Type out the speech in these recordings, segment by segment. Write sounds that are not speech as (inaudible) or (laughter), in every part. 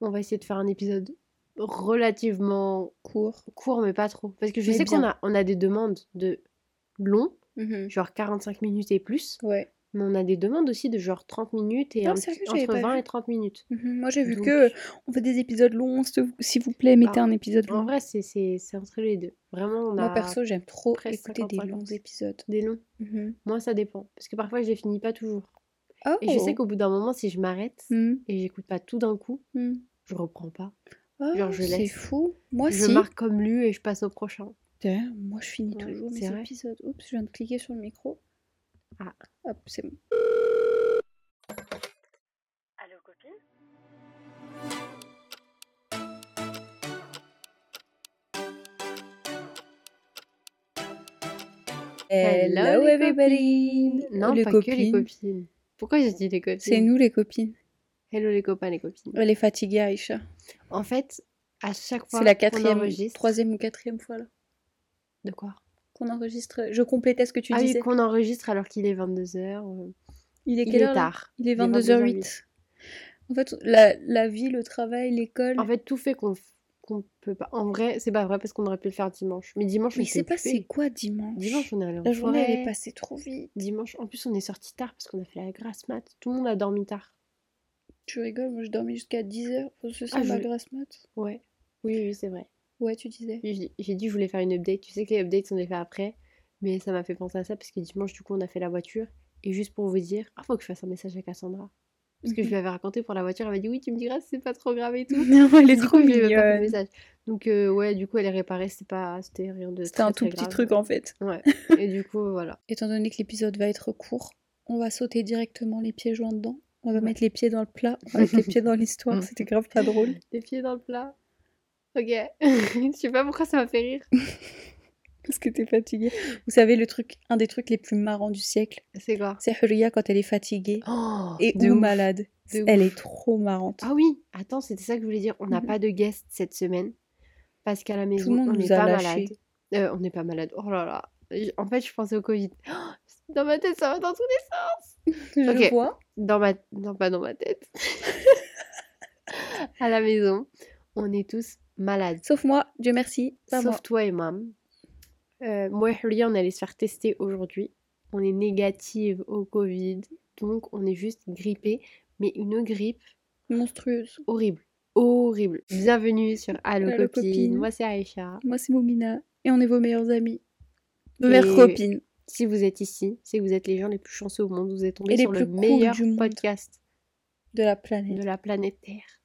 on va essayer de faire un épisode relativement Court. court, mais pas trop. Parce que je Mais sais qu'on a, on a des demandes de long, Mhm. genre 45 minutes et plus. Ouais. Mais on a des demandes aussi de genre 30 minutes et un sérieux, petit- j'avais entre pas 20 vu. et 30 minutes. Mhm. Moi, j'ai vu Donc- que on fait des épisodes longs. s'il vous- plaît, mettez Ah, un épisode En long. vrai, c'est entre les deux. Vraiment, on a Moi, perso, j'aime trop écouter des 50-50. longs épisodes. des longs. Mhm. Moi, ça dépend. Parce que parfois, je les finis pas toujours. Oh. Et je sais qu'au bout d'un moment, si je m'arrête Mhm. et j'écoute pas tout d'un coup, Mhm. Je reprends pas. Ah, Genre, je c'est laisse. fou. Moi, je si. marque comme lu et je passe au prochain. D'ailleurs, moi, je finis Ouais, toujours c'est mes vrai. épisodes. Oups, je viens de cliquer sur le micro. Ah. Hop, c'est bon. Allô, copine? Hello, les everybody. copines. Non, les pas copines. que les copines. Pourquoi je dis les copines? C'est nous les copines. Hello les copains, les copines. Elle est fatiguée, Aïcha. En fait, à chaque fois C'est la quatrième, enregistre... troisième ou quatrième fois là De quoi? Qu'on enregistre. Je complétais ce que tu Ah oui, disais. qu'on enregistre alors qu'il est 22h. Il est Il quelle est heure tard. Il est Il est 22h08. En fait, la, la vie, le travail, l'école. En fait, tout fait qu'on qu'on peut pas... En vrai, c'est pas vrai parce qu'on aurait pu le faire dimanche. Mais dimanche, on mais il s'est passé occupé. quoi dimanche? Dimanche, on est allé en La journée, elle est passée trop vite. Dimanche, en plus, on est sorti tard parce qu'on a fait la grasse mat. Tout le monde a dormi tard. Tu rigoles, moi je dormais jusqu'à 10h. C'est ça Ah, ma je- grasse mat Ouais. Oui, oui, c'est vrai. Ouais, tu disais. J'ai dit je voulais faire une update. Tu sais que les updates, on les fait après. Mais ça m'a fait penser à ça parce que dimanche, du coup, on a fait la voiture. Et juste pour vous dire, ah, faut que je fasse un message à Cassandra. Parce que je lui avais raconté pour la voiture. Elle m'a dit, oui, tu me diras si c'est pas trop grave et tout. (laughs) Non, elle est Du trop coup, pas fait message. Donc, euh, ouais, du coup, elle est réparée. C'était pas... c'était rien de. C'était un tout très petit grave. truc en fait. Ouais. (laughs) Et du coup, voilà. Étant donné que l'épisode va être court, on va sauter directement les pieds joints dedans. On va mettre les pieds dans le plat, (laughs) avec les pieds dans l'histoire. C'était grave pas drôle. (laughs) Les pieds dans le plat. Ok. (laughs) je sais pas pourquoi ça m'a fait rire. Parce que t'es fatiguée. Vous savez, le truc, un des trucs les plus marrants du siècle, C'est quoi? c'est Huria quand elle est fatiguée Oh, et ou ouf. malade. De Elle ouf. est trop marrante. Ah oui, attends, c'était ça que je voulais dire. On n'a Mhm. pas de guest cette semaine parce qu'à la maison, monde on n'est pas malade. Euh, on n'est pas malade. Oh là là. En fait, je pensais au Covid. (gasps) Dans ma tête, ça va dans tous les sens. (laughs) Je vois. Dans ma... Non, pas dans ma tête. (laughs) à la maison, on est tous malades. Sauf moi, Dieu merci. Pas Sauf moi. toi et mam. Euh, moi et Hulia, on allait se faire tester aujourd'hui. On est négative au Covid. Donc, on est juste grippé. Mais une grippe Monstrueuse. horrible. Horrible. Bienvenue sur Allo, Allo copine. copine. Moi, c'est Aïcha. Moi, c'est Momina. Et on est vos meilleurs amis. Vos Et- meilleures copines. Si vous êtes ici, c'est que vous êtes les gens les plus chanceux au monde. Vous êtes tombés sur le cool meilleur podcast De la planète. de la planète Terre.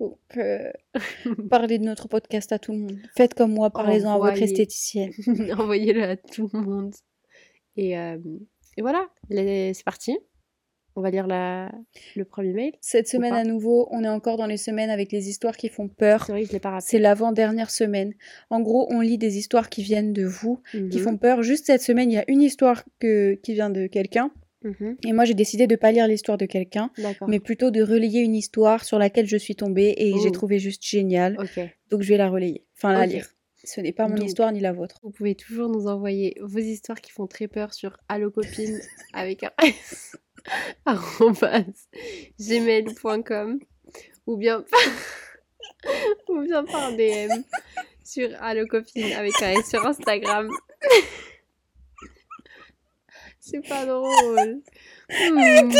Donc, euh, (laughs) parlez de notre podcast à tout le monde. Faites comme moi, parlez-en à votre esthéticienne. (laughs) Envoyez-le à tout le monde. Et, euh, et voilà, c'est parti. On va lire la... le premier mail. Cette semaine à nouveau, on est encore dans les semaines avec les histoires qui font peur. C'est vrai que je l'ai pas rappelé. C'est l'avant-dernière semaine. En gros, on lit des histoires qui viennent de vous, qui Mhm, font peur. Juste cette semaine, il y a une histoire que, qui vient de quelqu'un. mhm. Et moi, j'ai décidé de pas lire l'histoire de quelqu'un, mais plutôt de relayer une histoire sur laquelle je suis tombée et Oh. j'ai trouvé juste génial. Ok. Donc, je vais la relayer. Enfin, la lire. Ce n'est pas mon Donc. histoire ni la vôtre. Vous pouvez toujours nous envoyer vos histoires qui font très peur sur allocopine (laughs) avec un gmail.com ou bien ou bien par (laughs) DM sur allocopine avec un s sur Instagram. (laughs) C'est pas drôle. Hmm.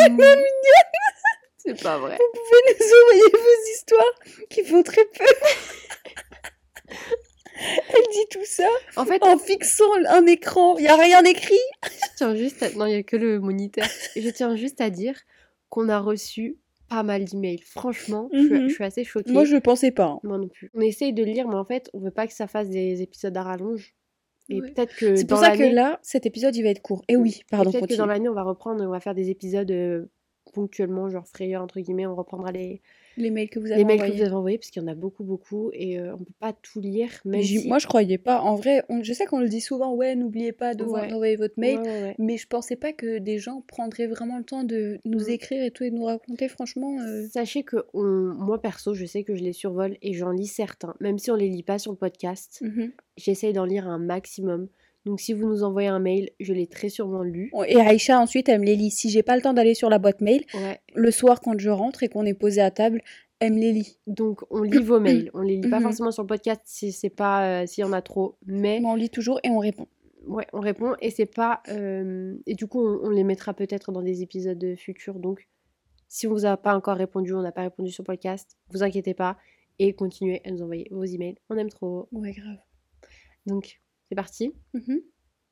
C'est pas vrai. Vous pouvez nous envoyer vos histoires qui font très peur. (laughs) (laughs) Elle dit tout ça En fait, en fixant un écran. Il n'y a rien écrit. (laughs) je tiens juste à... Non, il n'y a que le moniteur. Je tiens juste à dire qu'on a reçu pas mal d'emails. Franchement, je, suis- Mhm. je suis assez choquée. Moi, je pensais pas. hein. Moi non plus. On essaye de lire, mais en fait, on veut pas que ça fasse des épisodes à rallonge. Et Ouais. peut-être que C'est pour ça que là, cet épisode, il va être court. Et oui, pardon, peut-être que dans l'année, on va reprendre, on va faire des épisodes euh, ponctuellement, genre frayeur entre guillemets, on reprendra les, Les mails que vous avez les mails envoyés. que vous avez envoyés parce qu'il y en a beaucoup, beaucoup, et euh, on peut pas tout lire. Même si... Moi, je croyais pas. En vrai, on- je sais qu'on le dit souvent, ouais, n'oubliez pas de Ouais. d'envoyer votre mail. Ouais, ouais, ouais. Mais je pensais pas que des gens prendraient vraiment le temps de nous Mm. écrire et tout et de nous raconter. Franchement, euh, Sachez que on... moi perso, je sais que je les survole et j'en lis certains, même si on les lit pas sur le podcast. mhm. J'essaye d'en lire un maximum. Donc si vous nous envoyez un mail, je l'ai très sûrement lu. Et Aïcha, ensuite, elle me les lit. Si j'ai pas le temps d'aller sur la boîte mail, Ouais. le soir, quand je rentre et qu'on est posé à table, aime les lit. Donc, on lit vos mails. On les lit pas Mhm. forcément sur le podcast si c'est pas euh, s'il y en a trop, mais Mais on lit toujours et on répond. ouais, on répond et c'est pas euh, et du coup, on, on les mettra peut-être dans des épisodes futurs. Donc, si on vous a pas encore répondu, on n'a pas répondu sur le podcast, vous inquiétez pas et continuez à nous envoyer vos emails. On aime trop. Ouais, grave. Donc, c'est parti. Mhm.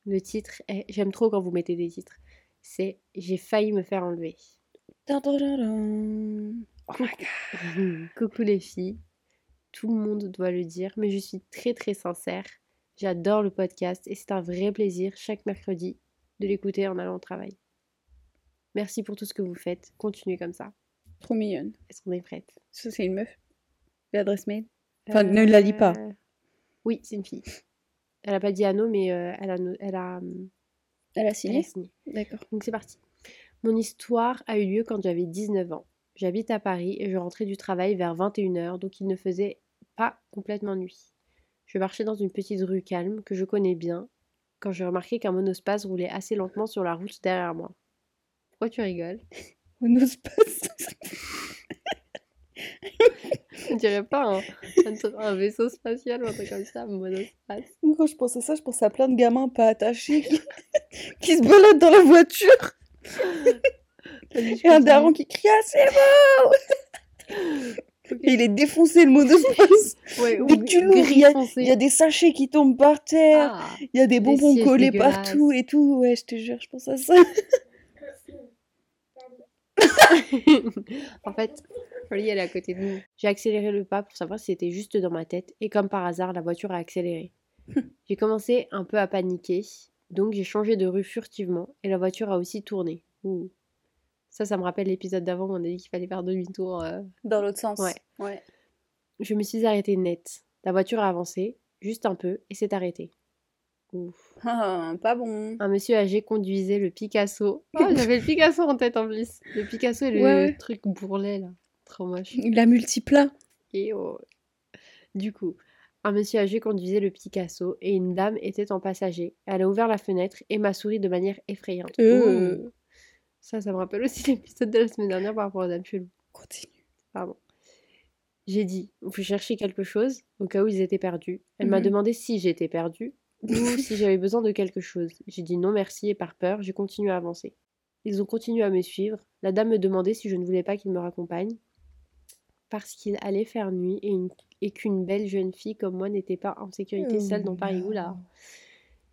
Le titre est j'aime trop quand vous mettez des titres. C'est j'ai failli me faire enlever. Oh my Coucou. God. (laughs) Coucou les filles. Tout le monde doit le dire, mais je suis très très sincère. J'adore le podcast et c'est un vrai plaisir chaque mercredi de l'écouter en allant au travail. Merci pour tout ce que vous faites. Continuez comme ça. Trop mignonne. Est-ce qu'on est prête? Ça, c'est une meuf. L'adresse mail. Enfin, ne la lis pas. Euh, Oui, c'est une fille. Elle a pas dit Anno, mais euh, elle a, no- elle a, Elle a signé signé. D'accord. Donc c'est parti. Mon histoire a eu lieu quand j'avais 19 ans. J'habite à Paris et je rentrais du travail vers 21h, donc il ne faisait pas complètement nuit. Je marchais dans une petite rue calme que je connais bien quand j'ai remarqué qu'un monospace roulait assez lentement sur la route derrière moi. Pourquoi tu rigoles? (laughs) Pas. On dirait pas un, un- un vaisseau spatial ou un truc comme ça, monospace. Quand je pense à ça, je pense à plein de gamins pas attachés qui, (laughs) qui se baladent dans la voiture. Et un daron qui crie Ah, c'est bon Ok. Et il est défoncé le monospace. Ouais, Dès que tu l'ouvres, il y a- des sachets qui tombent par terre. Ah. Il y a des bonbons collés partout et tout. Ouais, je te jure, je pense à ça. (laughs) (laughs) en fait, elle est à côté de nous. J'ai accéléré le pas pour savoir si c'était juste dans ma tête, et comme par hasard, la voiture a accéléré. (laughs) j'ai commencé un peu à paniquer, donc j'ai changé de rue furtivement, et la voiture a aussi tourné. Ouh. Ça, ça me rappelle l'épisode d'avant où on a dit qu'il fallait faire demi-tour. euh. Dans l'autre sens. Ouais. ouais. Je me suis arrêtée net. La voiture a avancé, juste un peu, et s'est arrêtée. Ouf. (laughs) Ah, pas bon. Un monsieur âgé conduisait le Picasso. Oh, j'avais le Picasso en tête en plus. Le Picasso et le Ouais, truc bourrelet là. Trop moche. La multiplat. Et oh. Du coup, un monsieur âgé conduisait le Picasso et une dame était en passager. Elle a ouvert la fenêtre et m'a souri de manière effrayante. Euh. Ça, ça me rappelle aussi (laughs) l'épisode de la semaine dernière par rapport aux dames cheloues. Continue. Pardon. J'ai dit, vous cherchez quelque chose au cas où ils étaient perdus. Elle m'a Mhm. demandé si j'étais perdue ou si j'avais besoin de quelque chose. J'ai dit non merci et par peur, j'ai continué à avancer. Ils ont continué à me suivre. La dame me demandait si je ne voulais pas qu'ils me raccompagnent parce qu'il allait faire nuit et, une- et qu'une belle jeune fille comme moi n'était pas en sécurité seule dans Paris. Oula.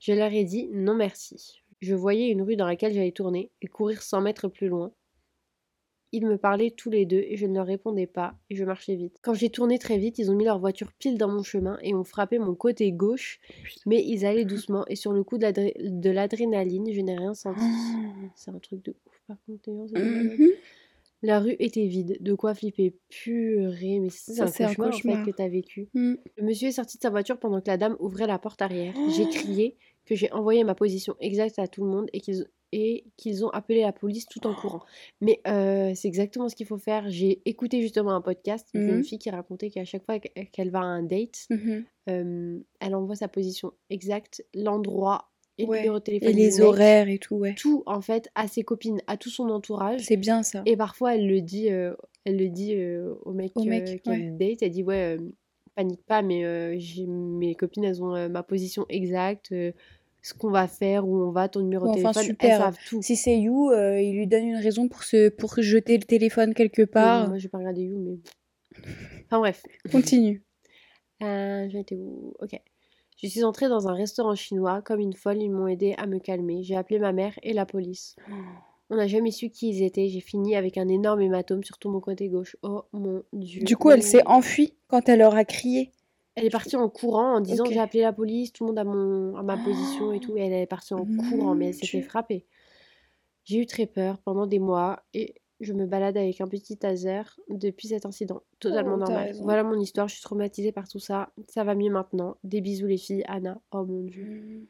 Je leur ai dit non merci. Je voyais une rue dans laquelle j'allais tourner et courir 100 mètres plus loin. Ils me parlaient tous les deux et je ne leur répondais pas et je marchais vite. Quand j'ai tourné très vite, ils ont mis leur voiture pile dans mon chemin et ont frappé mon côté gauche, mais ils allaient doucement et sur le coup de l'adré- de l'adrénaline, je n'ai rien senti. C'est un truc de ouf par contre. Mhm. La rue était vide, de quoi flipper. Purée, mais c'est un un cauchemar, en fait que t'as vécu. Mm. Le monsieur est sorti de sa voiture pendant que la dame ouvrait la porte arrière. J'ai crié que j'ai envoyé ma position exacte à tout le monde et qu'ils et qu'ils ont appelé la police tout en courant. Mais euh, c'est exactement ce qu'il faut faire. J'ai écouté justement un podcast Mhm. d'une fille qui racontait qu'à chaque fois qu'- qu'elle va à un date, Mhm. euh, elle envoie sa position exacte, l'endroit et le Ouais. numéro de téléphone. Et les mec, horaires et tout, ouais. Tout en fait à ses copines, à tout son entourage. C'est bien ça. Et parfois, elle le dit, euh, elle le dit euh, au mec, Au euh, mec, ouais. date. Elle dit ouais, panique pas, mais mes copines, elles ont ma position exacte, ce qu'on va faire, où on va, ton numéro de enfin, téléphone, super. elles savent tout. Si c'est You, euh, il lui donne une raison pour, se, pour jeter le téléphone quelque Oui, part. moi, j'ai pas regardé You, mais enfin bref. (laughs) Continue. Euh, J'en étais où? Ok. Je suis entrée dans un restaurant chinois. Comme une folle, ils m'ont aidé à me calmer. J'ai appelé ma mère et la police. On n'a jamais su qui ils étaient. J'ai fini avec un énorme hématome sur tout mon côté gauche. Oh mon dieu. Du coup, elle s'est enfuie quand elle leur a crié. Elle est partie en courant en disant j'ai appelé la police, tout le monde à, mon, à ma position et tout. Et elle est partie en courant, mais elle s'est Dieu. fait frapper. J'ai eu très peur pendant des mois et je me balade avec un petit taser depuis cet incident. Totalement Oh, normal. raison. Voilà mon histoire, je suis traumatisée par tout ça. Ça va mieux maintenant. Des bisous les filles. Anna. Oh mon dieu.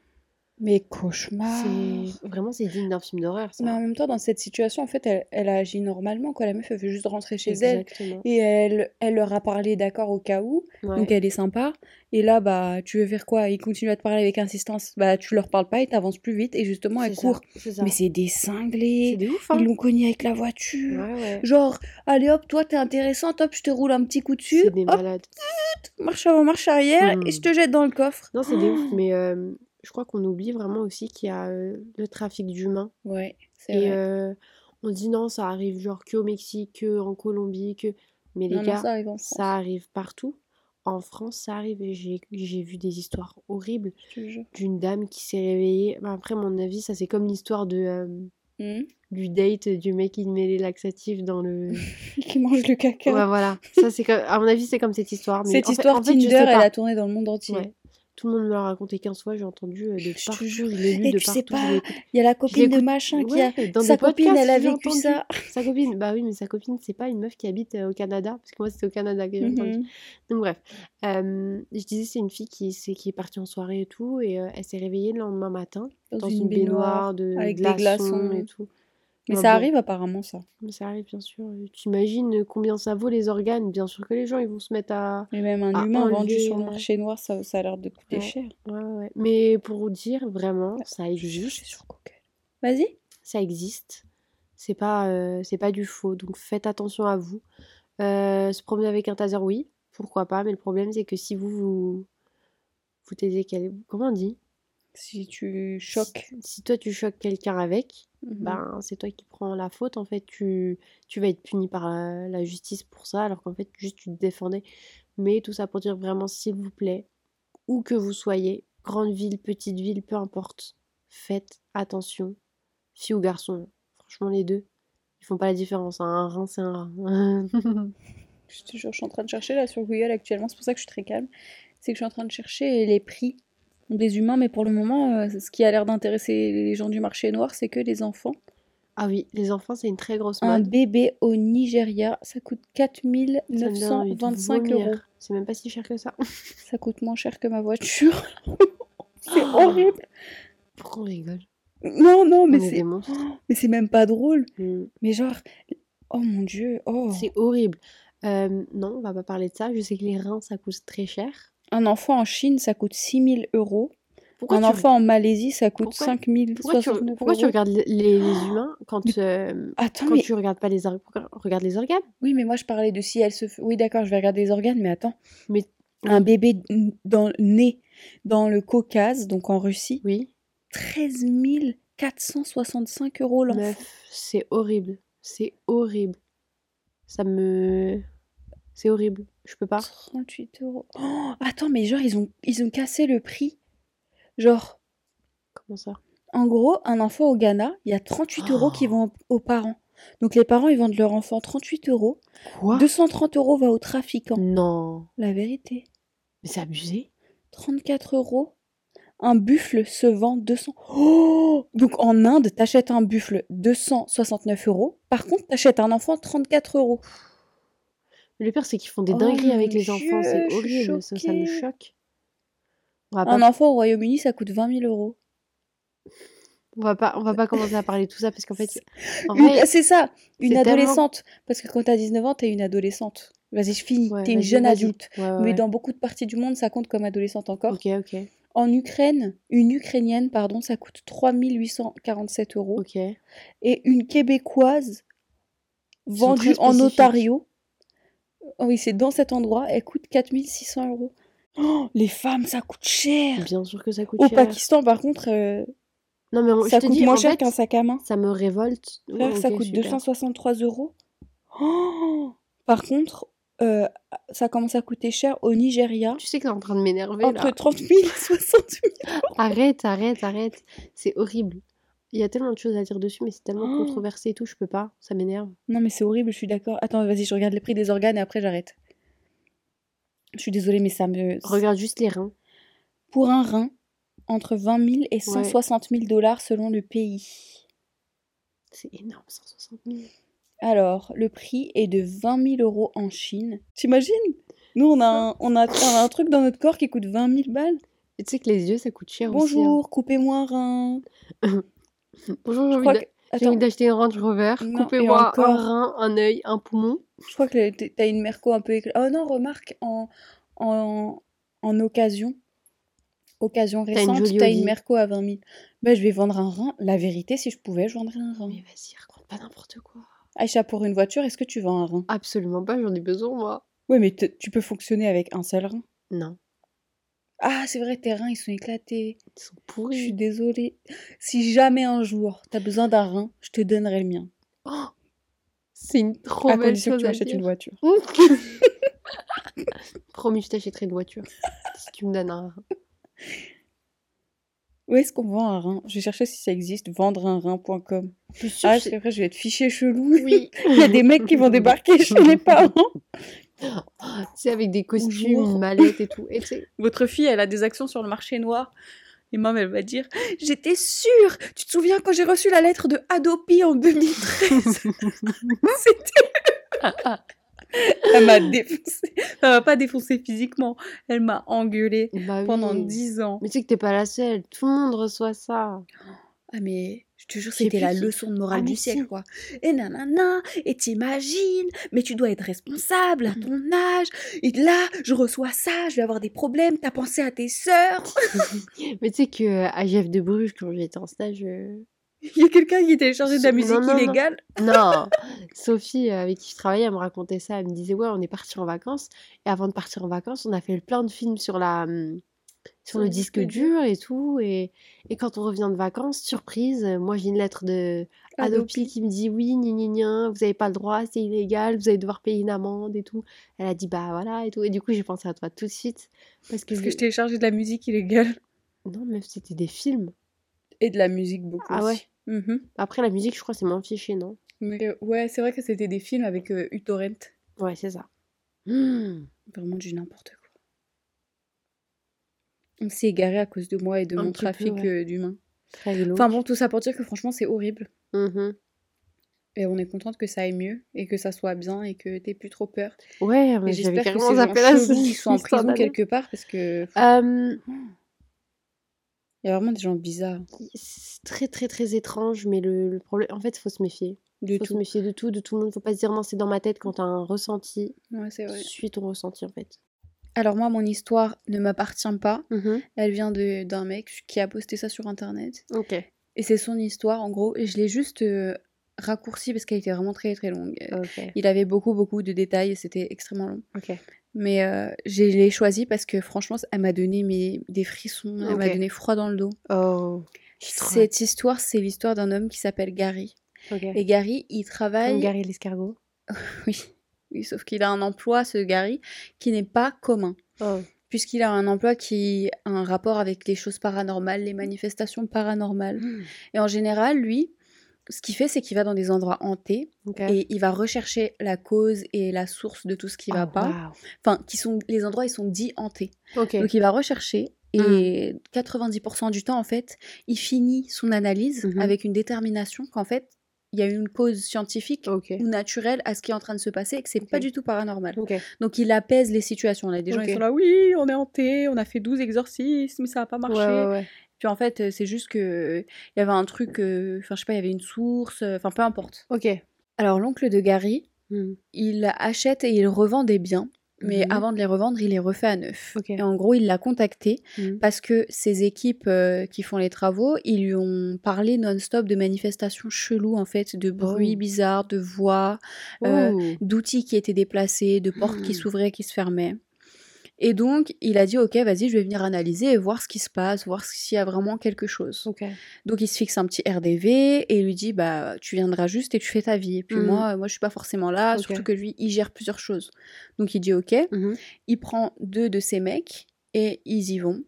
Mais cauchemar. C'est vraiment c'est digne d'un film d'horreur Mais en ça. même temps, dans cette situation, en fait, elle, elle a agi normalement, quoi. La meuf, elle veut juste rentrer chez elle. Exactement. Et elle, elle leur a parlé d'accord au cas où. Ouais. Donc elle est sympa. Et là, bah, tu veux faire quoi? Ils continuent à te parler avec insistance. Bah, tu leur parles pas et t'avances plus vite. Et justement, elle C'est ça, court. c'est ça. Mais c'est des C'est cinglés. des ouf hein. Ils l'ont cogné avec la voiture. Ouais ouais. Genre, allez hop, toi t'es intéressante, hop, je te roule un petit coup dessus, C'est des hop, malades. marche avant, marche arrière, Hmm. et je te jette dans le coffre. Non, c'est des (gasps) ouf, mais euh, je crois qu'on oublie vraiment aussi qu'il y a euh, le trafic d'humains. Ouais, c'est Et vrai. euh, on dit non, ça arrive genre qu'au Mexique, que en Colombie, que. Mais les Non, non, gars, ça arrive en France, ça arrive partout. En France, ça arrive et j'ai j'ai vu des histoires horribles d'une dame qui s'est réveillée. Bah, après, à mon avis, ça c'est comme l'histoire de euh, Hmm. du date du mec qui met les laxatifs dans le. (laughs) Qui mange le caca. Ouais, voilà. Ça c'est comme... à mon avis, c'est comme cette histoire. Mais Cette en fait- histoire en fait, je Tinder, elle a tourné dans le monde entier. Ouais. Tout le monde me l'a raconté 15 fois, j'ai entendu euh, de Je partout, je l'ai lu Et de tu sais partout, je pas. Il y a la copine de machin qui a. Dans Sa des copine, podcasts, elle a vécu ça. Sa copine, bah oui, mais sa copine, c'est pas une meuf qui habite euh, au Canada, parce que moi c'était au Canada que j'ai entendu. Mhm. Donc bref, euh, je disais c'est une fille qui, c'est, qui est partie en soirée et tout, et euh, elle s'est réveillée le lendemain matin Dans, dans une, une baignoire. de avec des glaçons, glaçons. et tout. Mais Bah ça bon, arrive apparemment, ça. mais ça arrive bien sûr. Euh, T'imagines combien ça vaut les organes? Bien sûr que les gens ils vont se mettre à, Et même un à humain vendu sur le marché noir, ça, ça a l'air de coûter Ouais. cher. Ouais, ouais, ouais. Mais pour vous dire, vraiment, ça Je vais chercher existe. sur Google. Vas-y. ça existe. C'est pas, euh, c'est pas du faux. Donc faites attention à vous. Euh, se promener avec un taser, oui, pourquoi pas? Mais le problème, c'est que si vous vous, vous taisez. Comment on dit? Si tu choques. Si, si toi tu choques quelqu'un avec, Mhm. ben c'est toi qui prends la faute. En fait, tu, tu vas être puni par la, la justice pour ça, alors qu'en fait, juste tu te défendais. Mais tout ça pour dire vraiment, s'il vous plaît, où que vous soyez, grande ville, petite ville, peu importe, faites attention, fille ou garçon. Franchement, les deux, ils font pas la différence. hein. Un rein, c'est un rein. (laughs) Je te jure, je suis en train de chercher là sur Google actuellement, c'est pour ça que je suis très calme. C'est que je suis en train de chercher les prix des humains, mais pour le moment, euh, ce qui a l'air d'intéresser les gens du marché noir, c'est que les enfants. ah oui, les enfants, c'est une très grosse Un mode. bébé au Nigeria, ça coûte Ça me donne envie de 4925 vomir. euros. C'est même pas si cher que ça. (laughs) Ça coûte moins cher que ma voiture. (laughs) c'est Oh. horrible. Pourquoi on rigole? Non, non, mais c'est (gasps) mais c'est même pas drôle. Mm. Mais genre, oh mon dieu, oh. C'est horrible. Euh, non, on va pas parler de ça. Je sais que les reins, ça coûte très cher. Un enfant en Chine, ça coûte 6000 euros. Pourquoi Un tu, enfant en Malaisie, ça coûte Pourquoi- 5069 pourquoi tu, euros. pourquoi tu regardes les, humains quand, euh, Attends, quand mais tu regardes pas les organes Regarde les organes? oui, mais moi je parlais de si elle se. Oui, d'accord, je vais regarder les organes, mais attends. Mais Un bébé dans, né dans le Caucase, donc en Russie, oui, 13 465 euros l'enfant. c'est horrible. C'est horrible. Ça me. C'est horrible. Je peux pas. 38 euros. Oh, attends, mais genre, ils ont, ils ont cassé le prix. Genre, Comment ça? en gros, un enfant au Ghana, il y a 38 euros qui Oh. vont aux parents. Donc les parents, ils vendent leur enfant 38 euros. Quoi? 230 euros va aux trafiquants. Non. La vérité. Mais c'est abusé. 34 euros. Un buffle se vend 200. Oh Donc en Inde, t'achètes un buffle 269 euros. Par contre, t'achètes un enfant 34 euros. Mais le pire, c'est qu'ils font des Oh dingueries avec les enfants. C'est horrible. Ça, ça me choque. Un pas, enfant au Royaume-Uni, ça coûte 20 000 euros. on va pas, on va pas commencer à parler de tout ça parce qu'en fait, C'est ça, une tellement- adolescente. Parce que quand t'as 19 ans, t'es une adolescente. Vas-y, je finis. Ouais, t'es une jeune adulte. Ouais, ouais, Mais dans beaucoup de parties du monde, ça compte comme adolescente encore. Ok, ok, En Ukraine, une Ukrainienne, pardon, ça coûte 3847 euros. ok. Et une Québécoise vendue en. Ontario, oui, c'est dans cet endroit, elle coûte 4600 euros. Oh, les femmes, ça coûte cher. Bien sûr que ça coûte Au cher. Pakistan, par contre, euh, Non, mais on- ça je te coûte dis, moins en cher fait, qu'un sac à main. ça me révolte. Frère, Ouais, ça coûte super. 263 euros. Oh Par contre, euh, ça commence à coûter cher au Nigeria. Tu sais que t'es en train de m'énerver Entre là. 30 000 et 60 000. Arrête, arrête, arrête. C'est horrible. Il y a tellement de choses à dire dessus, mais c'est tellement Oh. controversé et tout, je peux pas. Ça m'énerve. Non, mais c'est horrible, je suis d'accord. Attends, vas-y, je regarde les prix des organes et après j'arrête. Je suis désolée, mais ça me. Regarde juste les reins. Pour un rein, entre 20 000 et 160 000 dollars selon le pays. C'est énorme, 160 000. Alors, le prix est de 20 000 euros en Chine. T'imagines? Nous, on a, un, on, a, on a un truc dans notre corps qui coûte 20 000 balles. Et tu sais que les yeux, ça coûte cher aussi. hein. Bonjour, coupez-moi un rein. (laughs) Bonjour, j'ai envie que... d'acheter une Range Rover. Coupez-moi encore. un rein, un œil, un poumon. je crois que t'as une Merco un peu éclat. Oh non, remarque, en, en, en occasion, occasion une récente, t'as Audi. une Merco à 20 000. Bah, je vais vendre un rein. La vérité, si je pouvais, je vendrais un rein. Mais vas-y, raconte pas n'importe quoi. Aïcha, pour une voiture, est-ce que tu vends un rein? Absolument pas, j'en ai besoin, moi. Ouais, mais tu peux fonctionner avec un seul rein? Non, Ah, c'est vrai, tes reins, ils sont éclatés. ils sont Je suis pourris. désolée. Si jamais un jour, t'as besoin d'un rein, je te donnerai le mien. Oh, c'est une trop à belle condition que chose tu à achètes dire. une voiture. (laughs) Promis, je t'achèterai une voiture. si tu me donnes un rein. Où est-ce qu'on vend un rein? Je vais chercher si ça existe, vendreunrein.com. Ah, c'est- vrai, je vais être fiché chelou. Oui. (laughs) Il y a des mecs qui vont débarquer chez les (laughs) parents. C'est avec des costumes, Bonjour. une mallette et tout. Et (laughs) Votre fille, elle a des actions sur le marché noir. Et maman, elle va dire J'étais sûre Tu te souviens quand j'ai reçu la lettre de Adopi en 2013 (laughs) (laughs) C'était. elle m'a défoncé. Elle m'a pas défoncé physiquement. Elle m'a engueulée bah pendant oui. 10 ans. Mais tu sais que t'es pas la seule. Tout le monde reçoit ça. Ah, mais je te jure, c'était la qui- leçon de morale Ah, du si. siècle, quoi. Et nanana, et t'imagines, mais tu dois être responsable à ton âge. Et là, je reçois ça, je vais avoir des problèmes. T'as pensé à tes sœurs (laughs) Mais tu sais que à Jeff de Bruges, quand j'étais en stage. euh, Il y a quelqu'un qui téléchargeait de la musique non, non. illégale. Non, (laughs) Sophie, euh, avec qui je travaillais, elle me racontait ça. Elle me disait Ouais, on est parti en vacances. Et avant de partir en vacances, on a fait plein de films sur la. Sur le disque dur et tout. Et, et quand on revient de vacances, surprise, euh, moi j'ai une lettre de Adopi qui me dit oui, ni ni ni, vous avez pas le droit, c'est illégal, vous allez devoir payer une amende et tout. Elle a dit bah voilà et tout. Et du coup, j'ai pensé à toi tout de suite. Parce que, Parce que je- je téléchargeais de la musique illégale. Non, mais c'était des films. Et de la musique beaucoup. Ah aussi. Mhm. Après, la musique, je crois, c'est moins fiché, non? Mais euh, ouais, c'est vrai que c'était des films avec euh, uTorrent. Ouais, c'est ça. Hmm. Vraiment du n'importe quoi. On s'est égaré à cause de moi et de Un mon trafic ouais. euh, d'humains. Enfin bon, tout ça pour dire que franchement, c'est horrible. Mhm. Et on est contente que ça aille mieux et que ça soit bien et que t'aies plus trop peur. Ouais, mais j'espère que ces gens chelous qui sont en prison quelque part parce que il y a vraiment des gens bizarres c'est très très très étrange, mais le, le problème, en fait, il faut se méfier. de faut se méfier de tout, de tout le monde. Faut pas se dire non, c'est dans ma tête quand t'as un ressenti. Ouais, c'est vrai. Suis ton ressenti en fait. Alors moi, mon histoire ne m'appartient pas. Mhm. Elle vient d'un mec qui a posté ça sur internet. Ok. Et c'est son histoire, en gros. Et je l'ai juste euh, raccourcie parce qu'elle était vraiment très très longue. Il avait beaucoup beaucoup de détails et c'était extrêmement long. Ok. Mais euh, je l'ai choisi parce que franchement, elle m'a donné mes, des frissons, elle m'a donné froid dans le dos. Oh. Cette histoire, c'est l'histoire d'un homme qui s'appelle Gary. Et Gary, il travaille... Comme Gary l'escargot. (laughs) Oui. Oui, sauf qu'il a un emploi, ce Gary, qui n'est pas commun. Oh. Puisqu'il a un emploi qui a un rapport avec les choses paranormales, les manifestations paranormales. Hmm. Et en général, lui, ce qu'il fait, c'est qu'il va dans des endroits hantés et il va rechercher la cause et la source de tout ce qui va Oh, pas. Enfin, qui sont, les endroits, ils sont dits hantés. Donc il va rechercher et 90% du temps, en fait, il finit son analyse Mhm. avec une détermination qu'en fait, il y a une cause scientifique ou naturelle à ce qui est en train de se passer et que c'est Ok. pas du tout paranormal. Donc il apaise les situations. Là, des gens ils sont là, oui, on est hanté, on a fait 12 exorcismes, mais ça n'a pas marché. Ouais, ouais, ouais. Puis en fait, euh, c'est juste que euh, il y avait un truc, euh, enfin je sais pas, il y avait une source, euh, enfin peu importe. Ok. Alors l'oncle de Gary, Hmm. il achète et il revend des biens, mais Mhm. avant de les revendre, il les refait à neuf. Et en gros, il l'a contacté Mhm. parce que ses équipes euh, qui font les travaux, ils lui ont parlé non-stop de manifestations cheloues en fait, de bruits Oh. bizarres, de voix, euh, Oh. d'outils qui étaient déplacés, de portes qui Hmm. s'ouvraient, qui se fermaient. Et donc, il a dit, ok, vas-y, je vais venir analyser et voir ce qui se passe, voir s'il y a vraiment quelque chose. Donc, il se fixe un petit RDV et il lui dit, bah, tu viendras juste et tu fais ta vie. Et puis Mhm. moi, moi, je suis pas forcément là, surtout que lui, il gère plusieurs choses. Donc, il dit, ok, Mhm. il prend deux de ses mecs et ils y vont.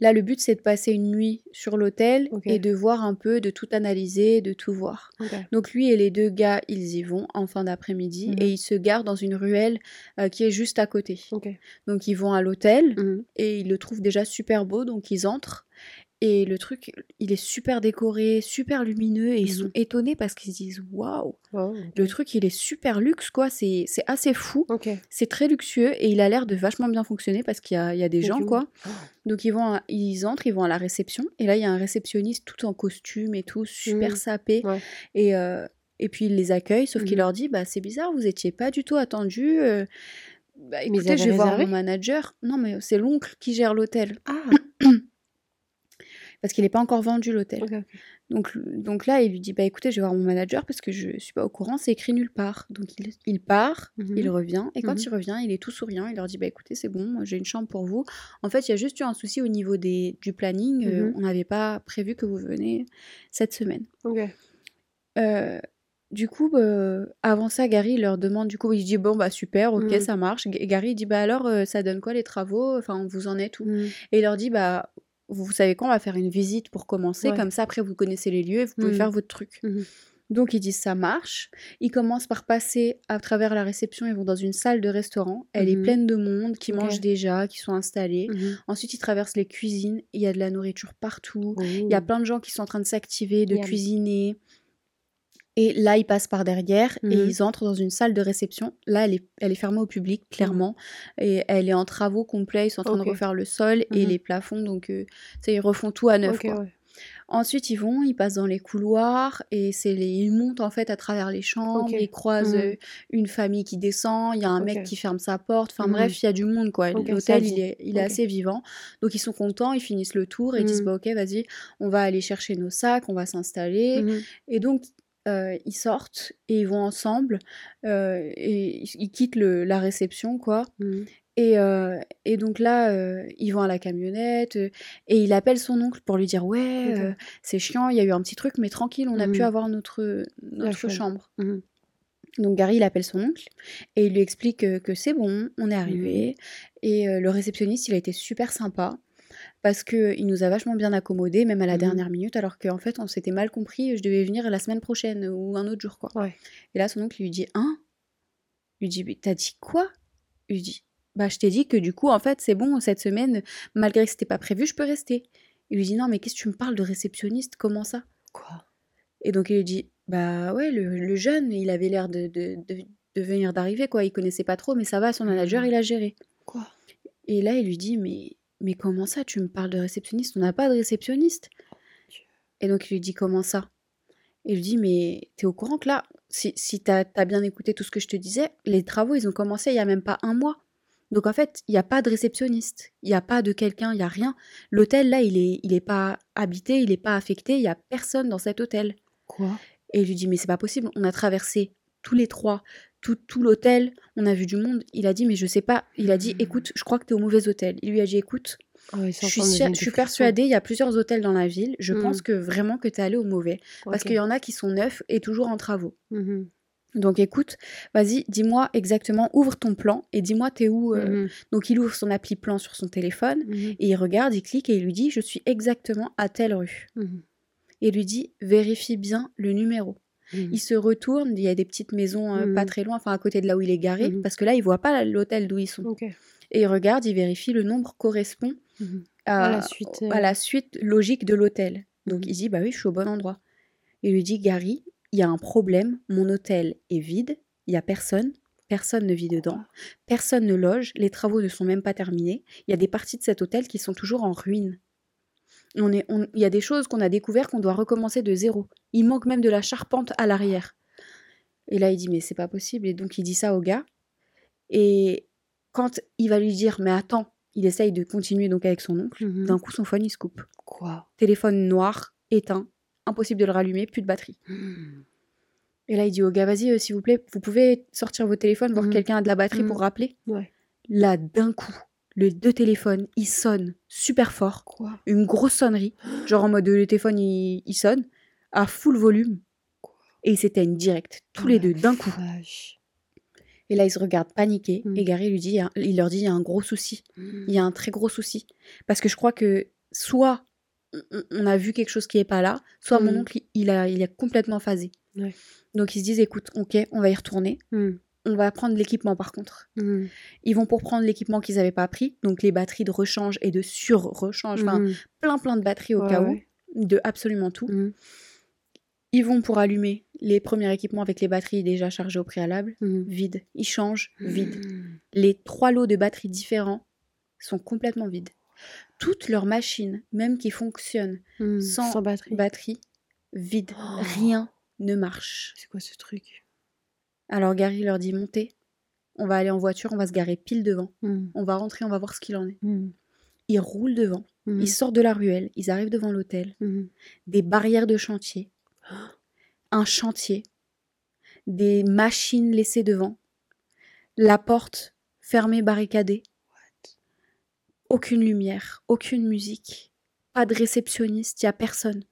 Là, le but, c'est de passer une nuit sur l'hôtel et de voir un peu, de tout analyser, de tout voir. Donc lui et les deux gars, ils y vont en fin d'après-midi Mhm. et ils se garent dans une ruelle euh, qui est juste à côté. Donc ils vont à l'hôtel Mhm. et ils le trouvent déjà super beau, donc ils entrent Et le truc, il est super décoré, super lumineux, et ils sont Mhm. étonnés parce qu'ils se disent waouh, Oh, le truc il est super luxe quoi, c'est assez fou, c'est très luxueux et il a l'air de vachement bien fonctionner parce qu'il y y a des gens quoi. Oh. Donc ils vont, à- ils entrent, ils vont à la réception et là il y a un réceptionniste tout en costume et tout, super Mhm. sapé Ouais. et euh, et puis il les accueille, sauf qu'il Mhm. leur dit bah c'est bizarre, vous étiez pas du tout attendu. euh, bah, écoutez, je vais voir mon manager. Non mais c'est l'oncle qui gère l'hôtel Ah, (clears throat) parce qu'il n'est pas encore vendu l'hôtel. Donc, donc là, il lui dit bah écoutez, je vais voir mon manager parce que je suis pas au courant, c'est écrit nulle part. Donc il, il part, Mhm. il revient et quand Mhm. il revient, il est tout souriant. Il leur dit bah écoutez, c'est bon, j'ai une chambre pour vous. En fait, il y a juste eu un souci au niveau des, du planning. euh, Mhm. on n'avait pas prévu que vous venez cette semaine. Ok. Euh, du coup, bah, avant ça, Gary il leur demande du coup, il dit bon bah super, ok, ça marche. Gary il dit bah alors euh, ça donne quoi les travaux? Enfin, vous en êtes où. Et il leur dit bah vous, savez quoi, on va faire une visite pour commencer, Ouais. comme ça après vous connaissez les lieux et vous pouvez Mhm. faire votre truc. Mhm. Donc ils disent ça marche. Ils commencent par passer à travers la réception, ils vont dans une salle de restaurant. Elle est Mhm. pleine de monde qui Ok. mangent déjà, qui sont installés. Ensuite ils traversent les cuisines, il y a de la nourriture partout. Oh. Il y a plein de gens qui sont en train de s'activer, de cuisiner. Et là, ils passent par derrière et Mhm. ils entrent dans une salle de réception. Là, elle est, elle est fermée au public, clairement. Et elle est en travaux complets. Ils sont en train de refaire le sol et Mhm. les plafonds. Donc, euh, ils refont tout à neuf. Ok, quoi. ouais. Ensuite, ils vont, ils passent dans les couloirs et c'est les... ils montent en fait à travers les chambres. Ils croisent Mhm. euh, une famille qui descend. Il y a un mec qui ferme sa porte. Enfin Mhm. bref, il y a du monde quoi. L'hôtel, il est, il est assez vivant. Donc ils sont contents, ils finissent le tour et ils disent Mhm. bah ok, vas-y, on va aller chercher nos sacs, on va s'installer. Mhm. Et donc, euh, ils sortent et ils vont ensemble euh, et ils- quittent le- la réception, quoi. Mhm. Et, euh, et donc là, ils vont à la camionnette et il appelle son oncle pour lui dire Ouais, c'est chiant, il y a eu un petit truc, mais tranquille, on a pu Mhm. avoir notre, notre chambre. Mhm. Donc Gary, il appelle son oncle et il lui explique que c'est bon, on est arrivé. Et le réceptionniste, il a été super sympa parce qu'il nous a vachement bien accommodés, même à la Mhm. dernière minute, alors qu'en fait, on s'était mal compris. Je devais venir la semaine prochaine ou un autre jour, quoi. Ouais. Et là, son oncle lui dit Hein? Il lui dit Mais T'as dit quoi? Il lui dit Bah, je t'ai dit que du coup, en fait, c'est bon, cette semaine, malgré que c'était pas prévu, je peux rester. Il lui dit Non, mais qu'est-ce que tu me parles de réceptionniste? Comment ça? Quoi? Et donc il lui dit bah ouais le, le jeune il avait l'air de, de, de, de venir d'arriver quoi il connaissait pas trop mais ça va son manager il a géré Quoi? Et là il lui dit mais mais comment ça tu me parles de réceptionniste? On n'a pas de réceptionniste. Dieu. et donc il lui dit comment ça? Il lui dit mais t'es au courant que là si, si t'as as bien écouté tout ce que je te disais les travaux ils ont commencé il y a même pas un mois. Donc en fait il n'y a pas de réceptionniste. Il n'y a pas de quelqu'un il y a rien. L'hôtel là il est il est pas habité il est pas affecté il y a personne dans cet hôtel. Quoi? Et il lui dit mais c'est pas possible, on a traversé tous les trois, tout, tout l'hôtel, on a vu du monde. Il a dit mais je sais pas, il a dit Hmm. écoute, je crois que t'es au mauvais hôtel. Il lui a dit écoute, Oh, je suis, je suis persuadée, il y a plusieurs hôtels dans la ville, je Hmm. pense que vraiment que t'es allé au mauvais. Parce qu'il y en a qui sont neufs et toujours en travaux. Mhm. Donc écoute, vas-y, dis-moi exactement, ouvre ton plan et dis-moi t'es où. euh. Mhm. Donc il ouvre son appli plan sur son téléphone Mhm. et il regarde, il clique et il lui dit je suis exactement à telle rue. Et il lui dit vérifie bien le numéro. Mhm. Il se retourne, il y a des petites maisons euh, pas Mhm. très loin, enfin à côté de là où il est garé, Mhm. parce que là, il voit pas l'hôtel d'où ils sont. Et il regarde, il vérifie le nombre correspond à, À la suite, euh. à la suite logique de l'hôtel. Donc il dit, bah oui, je suis au bon endroit. Il lui dit, Gary, il y a un problème, mon hôtel est vide, il y a personne, personne ne vit dedans, personne ne loge, les travaux ne sont même pas terminés, il y a des parties de cet hôtel qui sont toujours en ruine. On est, on- il y a des choses qu'on a découvert qu'on doit recommencer de zéro. Il manque même de la charpente à l'arrière. Et là, il dit, mais c'est pas possible. Et donc, il dit ça au gars. Et quand il va lui dire, mais attends, il essaye de continuer donc avec son oncle. Mhm. D'un coup, son phone, il se coupe. Quoi? Téléphone noir, éteint, impossible de le rallumer, plus de batterie. Mhm. Et là, il dit au gars, vas-y, euh, s'il vous plaît, vous pouvez sortir vos téléphones, voir Mhm. quelqu'un a de la batterie pour rappeler. Ouais. Là, d'un coup, les deux téléphones, ils sonnent super fort. Quoi? Une grosse sonnerie. Genre en mode, le téléphone, il, il sonne à full volume. Et ils s'éteignent direct, tous Oh les la deux, d'un coup. Et là, ils se regardent paniqués. Mhm. Et Gary lui dit, il leur dit, il y a un gros souci. Il y a un très gros souci. Parce que je crois que soit on- a vu quelque chose qui est pas là, soit mon Mhm. oncle, il a, il a complètement phasé. Ouais. Donc ils se disent, écoute, ok, on va y retourner. On va prendre l'équipement par contre. Mhm. Ils vont pour prendre l'équipement qu'ils n'avaient pas pris, donc les batteries de rechange et de sur-rechange, enfin Mhm. plein plein de batteries au Ouais, cas ouais. où, de absolument tout. Mhm. Ils vont pour allumer les premiers équipements avec les batteries déjà chargées au préalable, vide. Ils changent, vide. Les trois lots de batteries différents sont complètement vides. Toutes leurs machines, même qui fonctionnent sans Sans batterie. batterie, vides. Oh. Rien ne marche. C'est quoi ce truc? Alors Gary leur dit montez, on va aller en voiture, on va se garer pile devant. Mhm. On va rentrer, on va voir ce qu'il en est. Mhm. Ils roulent devant, Mhm. ils sortent de la ruelle, ils arrivent devant l'hôtel. Des barrières de chantier, un chantier, des machines laissées devant, la porte fermée, barricadée. Aucune lumière, aucune musique, pas de réceptionniste, il n'y a personne.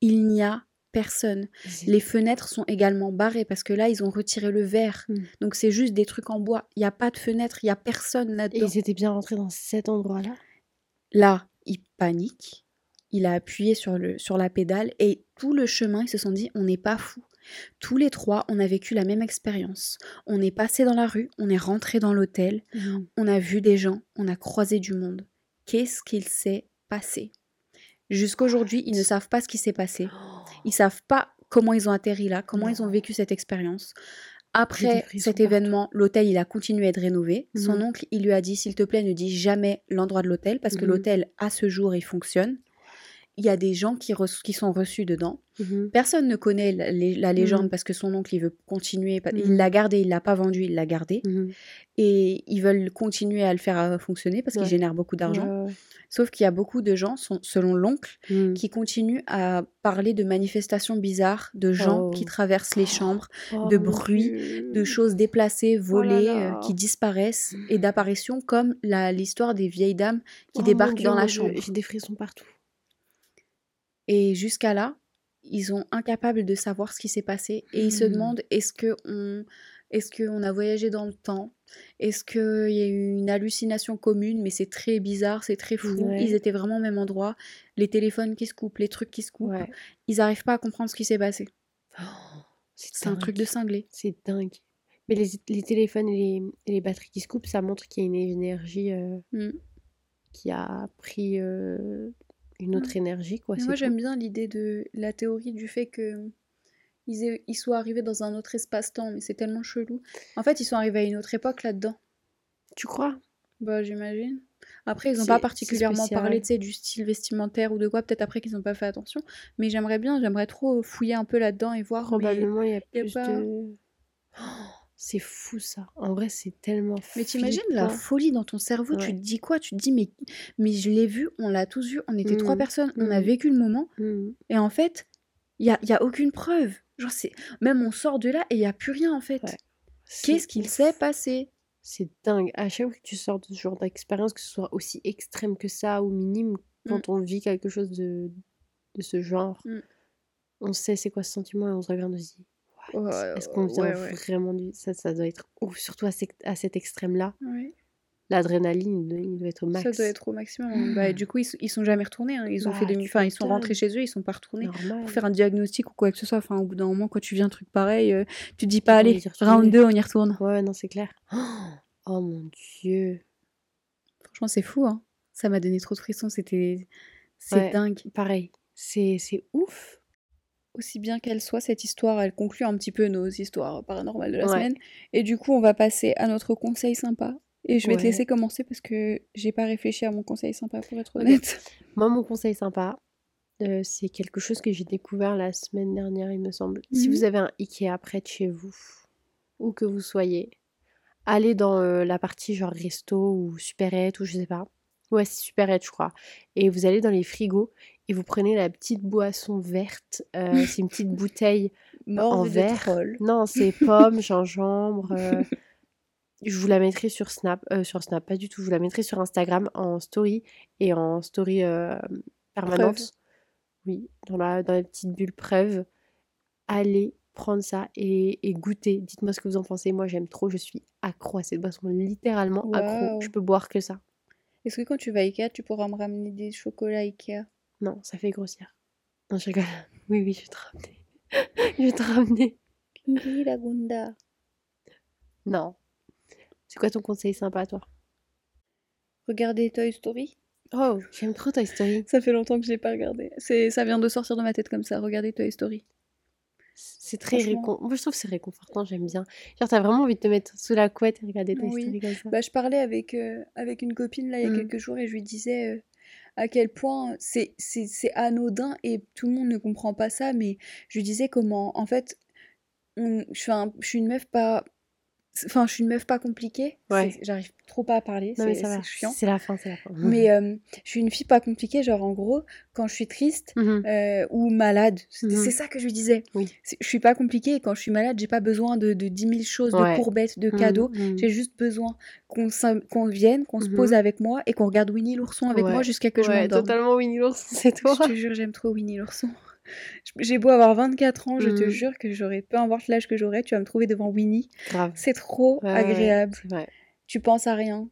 Il n'y a personne. Les fenêtres sont également barrées parce que là, ils ont retiré le verre. Mm. Donc c'est juste des trucs en bois. Il n'y a pas de fenêtre, il n'y a personne Et là-dedans. ils étaient bien rentrés dans cet endroit-là? Là, il panique. Il a appuyé sur, le, sur la pédale et tout le chemin, ils se sont dit, on n'est pas fou. Tous les trois, on a vécu la même expérience. On est passé dans la rue, on est rentré dans l'hôtel, Mhm. on a vu des gens, on a croisé du monde. Qu'est-ce qu'il s'est passé? Jusqu'aujourd'hui, ils ne savent pas ce qui s'est passé. (gasps) Ils savent pas comment ils ont atterri là, comment ils ont vécu cette expérience. Après cet événement, l'hôtel, il a continué à être rénové. Son Mhm. oncle, il lui a dit, s'il te plaît, ne dis jamais l'endroit de l'hôtel, parce que Mhm. l'hôtel, à ce jour, il fonctionne. Il y a des gens qui, sont reçus dedans. Mhm. Personne ne connaît la, la légende parce que son oncle, il veut continuer. Il l'a gardé, il l'a pas vendu, il l'a gardé. Et ils veulent continuer à le faire euh, fonctionner parce Ouais. qu'il génère beaucoup d'argent. Ouais. Sauf qu'il y a beaucoup de gens, selon l'oncle, qui continuent à parler de manifestations bizarres, de gens Oh. qui traversent les chambres, Oh, de mon bruit, Dieu. de choses déplacées, volées, là euh, qui disparaissent, et d'apparitions comme l'histoire des vieilles dames qui Oh, débarquent dans la chambre. J'ai des frissons partout. Et jusqu'à là, ils sont incapables de savoir ce qui s'est passé et ils se Hmm. demandent est-ce que on est-ce qu'on a voyagé dans le temps? Est-ce qu'il y a eu une hallucination commune? Mais c'est très bizarre, c'est très fou. Ouais. Ils étaient vraiment au même endroit. Les téléphones qui se coupent, les trucs qui se coupent. Ouais. Ils n'arrivent pas à comprendre ce qui s'est passé. Oh, C'est un truc de cinglé. C'est dingue. Mais les, les téléphones et les, et les batteries qui se coupent, ça montre qu'il y a une énergie euh, Mm. qui a pris euh, une autre énergie, quoi. Moi, j'aime bien l'idée de la théorie du fait que ils, aient- ils soient arrivés dans un autre espace-temps, mais c'est tellement chelou. En fait, ils sont arrivés à une autre époque là-dedans. Tu crois? Bah, j'imagine. Après, ils n'ont pas particulièrement parlé, tu sais, du style vestimentaire ou de quoi. Peut-être après qu'ils n'ont pas fait attention. Mais j'aimerais bien, j'aimerais trop fouiller un peu là-dedans et voir. Probablement, il y a y a plus pas- de... (gasps) Oh, c'est fou, ça. En vrai, c'est tellement Mais t'imagines la folie dans ton cerveau, tu te dis quoi? Tu te dis, mais, mais je l'ai vu, on l'a tous vu, on était trois Mhm. personnes, on a Mhm. vécu le moment, Mhm. et en fait, il n'y a, y a aucune preuve. Genre, c'est... Même on sort de là et il n'y a plus rien en fait. Ouais. Qu'est-ce qu'il s'est passé? C'est dingue. À chaque fois que tu sors de ce genre d'expérience, que ce soit aussi extrême que ça ou minime, quand on vit quelque chose de, de ce genre, on sait c'est quoi ce sentiment et on se regarde aussi. Ouais, Est-ce qu'on vient ouais, ouais. vraiment du... Ça, ça doit être ouf, surtout à, cet- à cet extrême-là. L'adrénaline, il doit- être au max. Ça doit être au maximum. Bah, du coup, ils, ils sont jamais retournés. hein. Ils ont Bah, fait demi. tu Enfin, ils sont rentrés chez eux, ils sont pas retournés. Normal. pour faire un diagnostic ou quoi que ce soit. Enfin, au bout d'un moment, quand tu vis un truc pareil, euh, tu te dis pas, allez, round 2, on y retourne. Ouais, non, c'est clair. (gasps) Oh mon dieu. Franchement, c'est fou, hein. Ça m'a donné trop de frissons, c'était... C'est dingue. Pareil. C'est c'est ouf. Aussi bien qu'elle soit, cette histoire, elle conclut un petit peu nos histoires paranormales de la Ouais. semaine. Et du coup, on va passer à notre conseil sympa. Et je vais te laisser commencer parce que j'ai pas réfléchi à mon conseil sympa, pour être honnête. (laughs) Moi, mon conseil sympa, euh, c'est quelque chose que j'ai découvert la semaine dernière, il me semble. Si Mhm. vous avez un Ikea près de chez vous, où que vous soyez, allez dans euh, la partie genre resto ou supérette ou je sais pas. Ouais, c'est supérette, je crois. Et vous allez dans les frigos et vous prenez la petite boisson verte. euh, c'est une petite (laughs) bouteille en verre. troll. Non, c'est pomme, (laughs) gingembre. euh, je vous la mettrai sur Snap, euh, sur Snap, pas du tout. Je vous la mettrai sur Instagram en story et en story euh, permanente. Oui, dans la, dans la petite bulle preuve. Allez prendre ça et, et goûter. Dites-moi ce que vous en pensez. Moi, j'aime trop. Je suis accro à cette boisson, littéralement accro. Je peux boire que ça. Est-ce que quand tu vas à Ikea, tu pourras me ramener des chocolats Ikea? Non, ça fait grossière. Non, je rigole. (laughs) Oui, oui, je vais te ramener. (laughs) je vais te ramener. Gunda? Non. C'est quoi ton conseil sympa, toi? Regardez Toy Story? Oh, j'aime trop Toy Story. Ça fait longtemps que je l'ai pas regardé. C'est, ça vient de sortir de ma tête comme ça. Regardez Toy Story. C'est très récon... Moi, je trouve que c'est réconfortant, j'aime bien. Genre, t'as vraiment envie de te mettre sous la couette et regarder Toy Oui. Story comme ça. Bah, je parlais avec, euh, avec une copine là il y a Mm. quelques jours et je lui disais euh, à quel point c'est, anodin et tout le monde ne comprend pas ça, mais je disais comment en fait je, je suis une meuf pas. Enfin, je suis une meuf pas compliquée. Ouais. J'arrive trop pas à parler. c'est chiant. C'est la fin, c'est la fin. (laughs) Mais euh, je suis une fille pas compliquée. Genre, en gros, quand je suis triste Mhm. euh, ou malade, c'est Mhm. c'est ça que je disais. Oui. Je suis pas compliquée et quand je suis malade, j'ai pas besoin de, de 10 000 choses, Ouais. de courbettes, de Mhm, cadeaux. J'ai juste besoin qu'on vienne, qu'on se pose avec moi et qu'on regarde Winnie l'ourson avec Ouais. moi jusqu'à que je m'endorme. totalement Winnie l'ours, c'est toi. Je te jure, j'aime trop Winnie l'ourson. J'ai beau avoir 24 ans, je te Mhm. jure que j'aurais peu importe l'âge que j'aurais, tu vas me trouver devant Winnie. C'est trop Ouais, agréable. Tu penses à rien.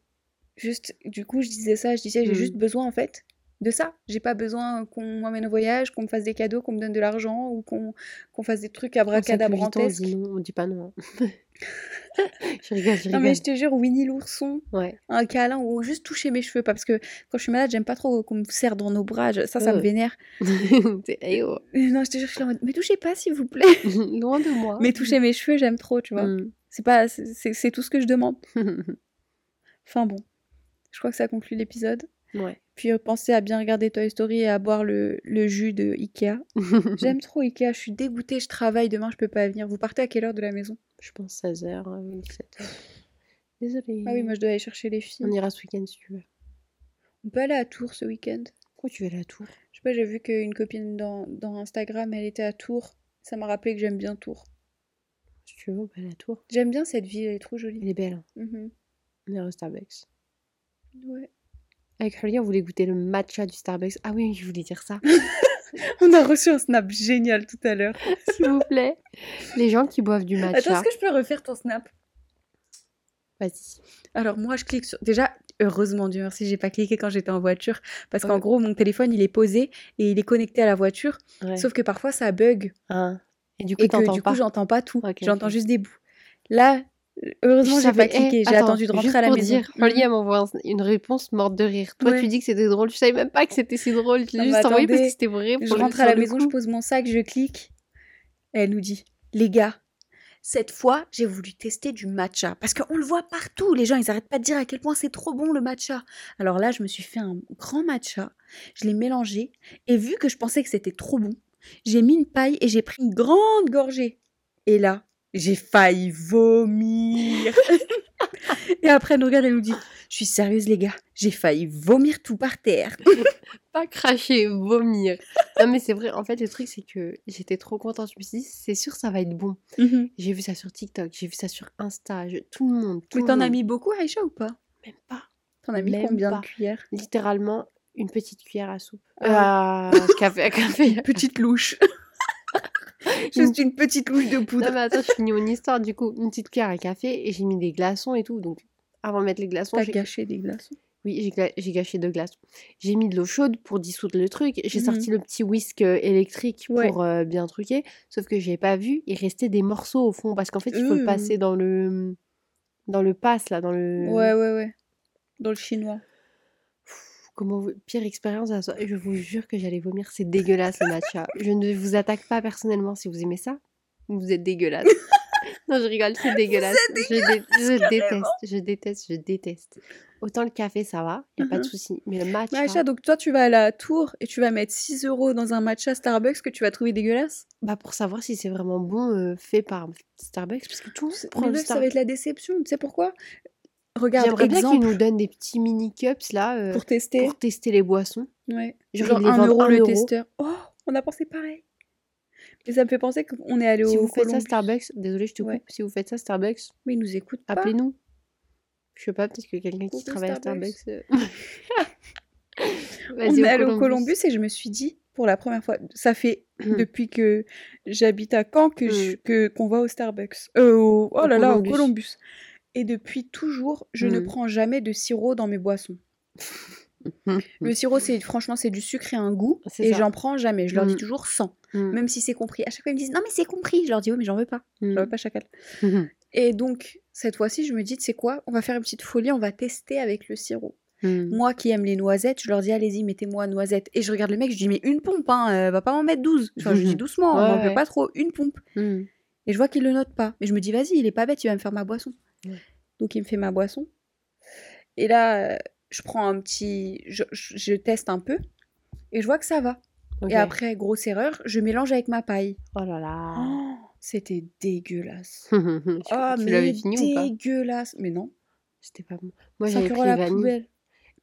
Juste, du coup, je disais ça, je disais, j'ai Mhm. juste besoin en fait de ça. J'ai pas besoin qu'on m'emmène au voyage, qu'on me fasse des cadeaux, qu'on me donne de l'argent ou qu'on qu'on fasse des trucs vite, on abracadabrantesques. dit non, on dit pas non. hein. (laughs) je rigole, je Non rigole. mais je te jure, Winnie l'ourson, Ouais. un câlin ou juste toucher mes cheveux, pas parce que quand je suis malade, j'aime pas trop qu'on me serre dans nos bras, ça, ça me vénère. (laughs) Eh oh. Non, je te jure, je suis en mode, mais touchez pas s'il vous plaît. (laughs) Loin de moi. mais toucher mes cheveux, j'aime trop, tu vois. Mm. C'est pas, c'est tout ce que je demande. Enfin bon, je crois que ça conclut l'épisode. ouais. Puis euh, pensez à bien regarder Toy Story et à boire le, le jus de Ikea. (laughs) J'aime trop Ikea, je suis dégoûtée, je travaille demain, je peux pas venir. Vous partez à quelle heure de la maison? Je pense 16h, 17h. Désolée. Ah oui, moi je dois aller chercher les filles. On ira ce week-end si tu veux. On peut aller à Tours ce week-end? Pourquoi tu veux la tour Je sais pas, j'ai vu qu'une copine dans, dans Instagram, elle était à Tours. Ça m'a rappelé que j'aime bien Tours. Si tu veux, on peut aller à la tour. J'aime bien cette ville, elle est trop jolie. Elle est belle. hein. Mhm. On ira au Starbucks. Ouais. Avec Rolly, on voulait goûter le matcha du Starbucks. Ah oui, je voulais dire ça. (laughs) On a reçu un snap génial tout à l'heure. (laughs) S'il vous plaît. Les gens qui boivent du Attends, matcha. est-ce que je peux refaire ton snap? Vas-y. Alors moi je clique sur... Déjà, heureusement Dieu merci, j'ai pas cliqué quand j'étais en voiture. Parce qu'en gros, mon téléphone il est posé et il est connecté à la voiture. Ouais. Sauf que parfois ça bug. Hein. Et du coup, Et que du pas. coup j'entends pas tout. J'entends juste des bouts. Là, heureusement j'ai pas savais- eh, cliqué. J'ai attendu de rentrer à la pour maison. dire, elle m'envoie un- une réponse morte de rire. Toi, Ouais. tu dis que c'était drôle. Je savais même pas que c'était si drôle. Je l'ai juste envoyé parce que c'était vrai. Je pour rentre à la maison, je pose mon sac, je clique. Elle nous dit, les gars, cette fois, j'ai voulu tester du matcha. Parce qu'on le voit partout. Les gens, ils arrêtent pas de dire à quel point c'est trop bon le matcha. Alors là, je me suis fait un grand matcha. Je l'ai mélangé. Et vu que je pensais que c'était trop bon, j'ai mis une paille et j'ai pris une grande gorgée. Et là, j'ai failli vomir. (laughs) et après, elle nous regarde et elle nous dit, je suis sérieuse, les gars. J'ai failli vomir tout par terre. (laughs) Pas cracher, vomir. non, mais c'est vrai. En fait, le truc, c'est que j'étais trop contente. Je me suis dit, c'est sûr, ça va être bon. J'ai vu ça sur TikTok, j'ai vu ça sur Insta. je- Tout le monde. Tout Mais t'en as mis beaucoup, Aïcha, ou pas? Même pas. T'en as mis Même combien pas. de cuillères? Littéralement, une petite cuillère à soupe. Ah Ah, (laughs) café à café. Petite louche. (laughs) Juste une petite louche de poudre. Non, mais attends, je finis mon histoire. Du coup, une petite cuillère à café et j'ai mis des glaçons et tout. Donc, avant de mettre les glaçons, T'as gâché des glaçons. Oui, j'ai gâché deux glaces. J'ai mis de l'eau chaude pour dissoudre le truc. J'ai Mhm. sorti le petit whisk euh, électrique Ouais. pour euh, bien truquer. Sauf que j'ai pas vu. Il restait des morceaux au fond parce qu'en fait, il faut le Euh. passer dans le dans le pass là, dans le. Ouais, ouais, ouais. Dans le chinois. Comment vous- pire expérience à soi. Je vous jure que j'allais vomir. C'est dégueulasse le matcha. Je ne vous attaque pas personnellement si vous aimez ça. Vous êtes dégueulasse. (laughs) non, je rigole. C'est dégueulasse. Je, dé- je déteste. Je déteste. Je déteste. Autant le café, ça va. Y a pas de souci. Mais le matcha. Mais Aïcha, donc toi, tu vas à la tour et tu vas mettre 6 euros dans un matcha Starbucks que tu vas trouver dégueulasse? Bah pour savoir si c'est vraiment bon euh, fait par Starbucks parce que tout le monde prend le ça va être la déception. Tu sais pourquoi? Regarde, J'aimerais bien qu'ils nous donnent des petits mini cups là euh, pour tester. pour tester les boissons. Ouais. Genre, Genre ils les 1 vendent euro le euro. testeur. Oh, on a pensé pareil. Et ça me fait penser qu'on est allé Si au vous faites ça Columbus. Starbucks, désolé je te coupe, Ouais. si vous faites ça Starbucks, Mais ils nous écoutent pas. appelez-nous. Je sais pas, peut-être que quelqu'un qui travaille à Starbucks. Starbucks. euh, (laughs) on (laughs) est allé au Columbus et je me suis dit, pour la première fois, ça fait (clears throat) depuis que j'habite à Caen que je- que qu'on va au Starbucks. Euh, au- oh Au là là, au Columbus. Columbus. Et depuis toujours, je ne Hmm. prends jamais de sirop dans mes boissons. (laughs) Le sirop, c'est franchement, c'est du sucre et un goût. C'est Et j'en prends jamais. Je leur dis Hmm. toujours 100. Mm. Même si c'est compris. À chaque fois, ils me disent non, mais c'est compris. Je leur dis oui, mais j'en veux pas. Mm. J'en veux pas chacal. Et donc, cette fois-ci, je me dis, sais quoi, on va faire une petite folie, on va tester avec le sirop. Moi qui aime les noisettes, je leur dis, allez-y, mettez-moi noisettes. Et je regarde le mec, je dis, mais une pompe, hein, euh, va pas m'en mettre 12. Enfin, je dis (laughs) doucement, on Ouais, ouais. pas trop, une pompe. Et je vois qu'il le note pas. Mais je me dis, vas-y, il est pas bête, il va me faire ma boisson. Ouais. Donc, il me fait ma boisson. Et là, je prends un petit. Je, je- je teste un peu. Et je vois que ça va. Et après, grosse erreur, je mélange avec ma paille. Oh là là. Oh, C'était dégueulasse. (laughs) Tu- tu mais fini ou pas? dégueulasse. Mais non. C'était pas bon. Moi, 5 j'avais pris la vanille. poubelle.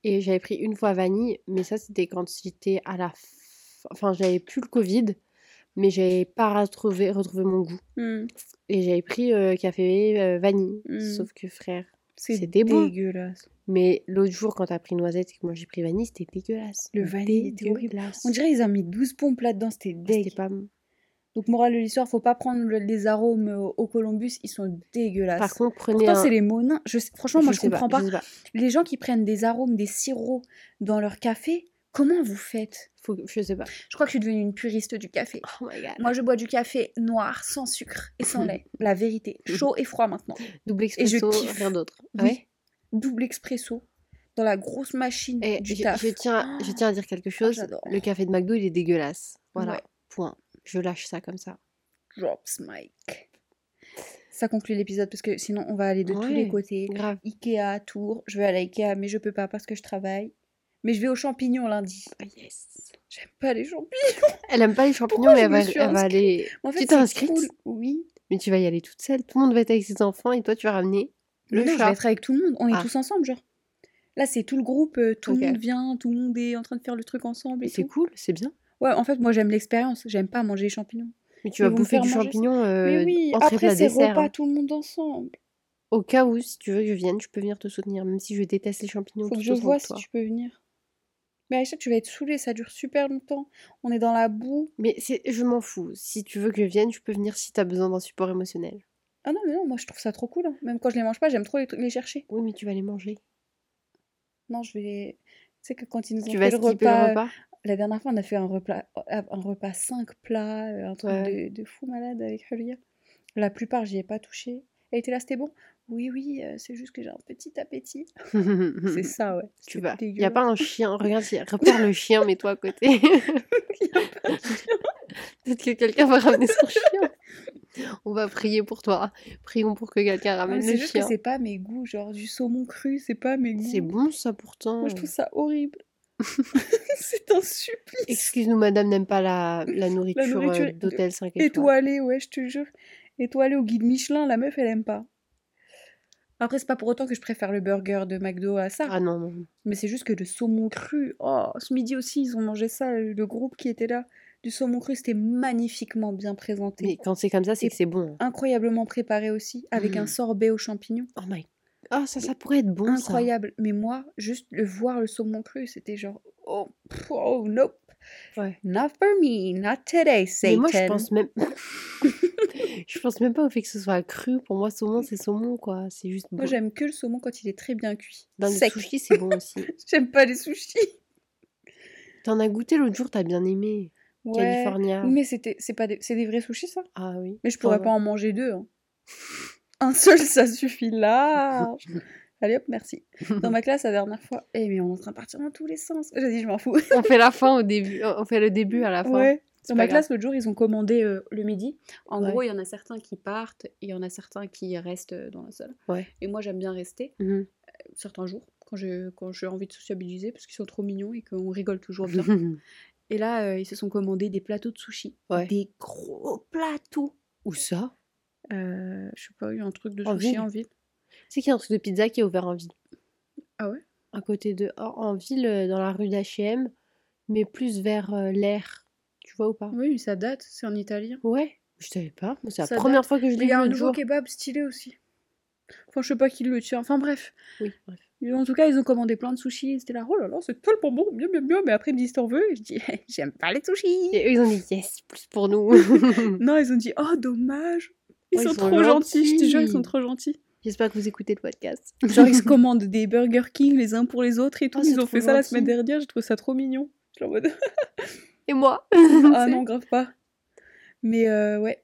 Et j'avais pris une fois vanille, mais ça, c'était quand j'étais à la fin. Enfin, j'avais plus le Covid, mais j'avais pas retrouvé, retrouvé mon goût. Hmm, Et j'avais pris euh, café euh, vanille. Mm. Sauf que, frère. C'est C'était bon. dégueulasse. Mais l'autre jour, quand t'as pris noisette et que moi j'ai pris vanille, c'était dégueulasse. Le vanille était horrible. Dégueulasse. On dirait qu'ils ont mis 12 pompes là-dedans, c'était C'était dégueu. pas bon. Donc, morale de l'histoire, faut pas prendre le- les arômes au, au Columbus, ils sont dégueulasses. Par contre, prenez Pourtant, un... c'est les monins. Je Franchement, moi, je, comprends pas. je sais pas. Les gens qui prennent des arômes, des sirops dans leur café, comment vous faites? Faut... Je sais pas. Je crois que je suis devenue une puriste du café. Oh my god. Moi, je bois du café noir, sans sucre et sans lait. (laughs) La vérité. Chaud et froid maintenant. Double je expresso, kiffe. rien d'autre. Oui. ouais Double expresso. Dans la grosse machine Et du je, taf. je tiens, je tiens à dire quelque chose. j'adore. le café de McDo, il est dégueulasse. Voilà. Ouais. Point. Je lâche ça comme ça. Drops Mike. Ça conclut l'épisode parce que sinon on va aller de tous les côtés. Grave. Ikea, Tours. Je vais à la Ikea, mais je peux pas parce que je travaille. Mais je vais aux champignons lundi. Ah, yes. J'aime pas les champignons. (laughs) Elle aime pas les champignons, Pourquoi mais elle va, elle aller. En fait, Tu t'es inscrite? cool. Oui. Mais tu vas y aller toute seule. Tout le monde va être avec ses enfants et toi, tu vas ramener le Non, je vais être avec tout le monde. On est Ah. tous ensemble, genre. Là, c'est tout le groupe, euh, tout le monde vient, tout le monde est en train de faire le truc ensemble. C'est cool, c'est bien. Ouais, en fait, moi j'aime l'expérience. J'aime pas manger les champignons. Mais tu Ils vas bouffer du champignon euh, Mais oui, après c'est repas hein. tout le monde ensemble. Au cas où, si tu veux que je vienne, je peux venir te soutenir, même si je déteste les champignons. Faut que je vois si tu peux venir. Mais Aïcha, tu vas être saoulée, ça dure super longtemps. On est dans la boue. Mais c'est, je m'en fous. Si tu veux que je vienne, je peux venir si t'as besoin d'un support émotionnel. Ah non, mais non, moi je trouve ça trop cool. hein. Même quand je les mange pas, j'aime trop les, chercher. Oui, mais tu vas les manger. Non, je vais. Tu sais que quand ils nous ont Tu fait vas le repas, le repas la dernière fois, on a fait un repas, un repas 5 plats, euh, un truc Ouais. de, de fou malade avec Julia. La plupart, j'y ai pas touché. Elle était là, c'était bon? Oui, oui, euh, c'est juste que j'ai un petit appétit. C'est (laughs) ça, ouais. Tu vas. Il n'y a pas un chien. Regarde, (laughs) repère le chien, mets-toi à côté. (laughs) Peut-être que quelqu'un va ramener son chien. On va prier pour toi. Prions pour que quelqu'un mais ramène C'est le juste que chien. c'est pas mes goûts, genre du saumon cru, c'est pas mes goûts. C'est bon ça pourtant. Moi, je trouve ça horrible. c'est un supplice. Excuse-nous, madame n'aime pas la, la nourriture, euh, nourriture d'hôtel 5 étoiles. Étoilée, ouais, je te jure. Étoilée au guide Michelin, la meuf, elle aime pas. Après, c'est pas pour autant que je préfère le burger de McDo à ça. Ah non, non. Mais c'est juste que le saumon cru, oh, ce midi aussi, ils ont mangé ça, le groupe qui était là. Du saumon cru, c'était magnifiquement bien présenté. Mais quand c'est comme ça, c'est Et que c'est bon. Incroyablement préparé aussi, avec un Mm. sorbet aux champignons. Oh my. Ah, ça, ça pourrait être bon. ça. Incroyable. Mais moi, juste le voir le saumon cru, c'était genre, oh, oh, nope. Ouais. Not for me, not today, Mais Satan. moi, je pense même. (laughs) je pense même pas au fait que ce soit cru. Pour moi, saumon, c'est saumon, quoi. C'est juste bon. Moi, j'aime que le saumon quand il est très bien cuit. Dans les sushis, c'est bon aussi. (laughs) J'aime pas les sushis. T'en as goûté l'autre jour, t'as bien aimé. Ouais. California. Mais c'était, c'est pas des, c'est des vrais sushis, ça? Ah oui. Mais je pourrais pas en manger deux. hein. (laughs) Un seul, ça suffit large. Allez hop, merci. (laughs) Dans ma classe, la dernière fois, eh mais on est en train de partir dans tous les sens. J'ai dit, je m'en fous. On fait la fin au (laughs) début. On fait le début à la fin. Ouais. Dans ma grave. classe, l'autre jour, ils ont commandé euh, le midi. En Ouais. gros, il y en a certains qui partent et il y en a certains qui restent euh, dans la salle. Ouais. Et moi, j'aime bien rester Mhm. certains jours quand j'ai quand j'ai envie de sociabiliser parce qu'ils sont trop mignons et qu'on rigole toujours bien. (laughs) et là, euh, ils se sont commandés des plateaux de sushi. Ouais. Des gros plateaux. Où ça? Euh, je sais pas, il y a un truc de En sushi ville en ville. C'est qu'il y a un truc de pizza qui est ouvert en ville. Ah ouais? À côté de. En, ville, euh, dans la rue d'H&M, mais plus vers euh, l'air. Tu vois ou pas? Oui, mais ça date, c'est en italien. Ouais. Je savais pas. C'est la Ça première date. fois que je Il l'ai y vu a un nouveau jour. kebab stylé aussi. Enfin, je sais pas qui le tient. Enfin, bref. Oui, bref. En tout cas, ils ont commandé plein de sushis. C'était là, oh là là, c'est tellement bon, bien, bien, bien. Mais après, ils me disent, t'en veux? Et je dis, j'aime pas les sushis. Et eux, ils ont dit yes, plus pour nous. (laughs) Non, ils ont dit, oh, dommage. Ils Oh, sont ils sont trop gentils, je te jure, ils gentils. sont trop gentils. J'espère que vous écoutez le podcast. (laughs) Genre, ils se (laughs) commandent des Burger King les uns pour les autres et tout. Oh, c'est ils ont fait ça la semaine dernière, j'ai trouvé ça trop mignon. Je en mode, (laughs) Et moi ah non, grave pas. Mais euh, ouais.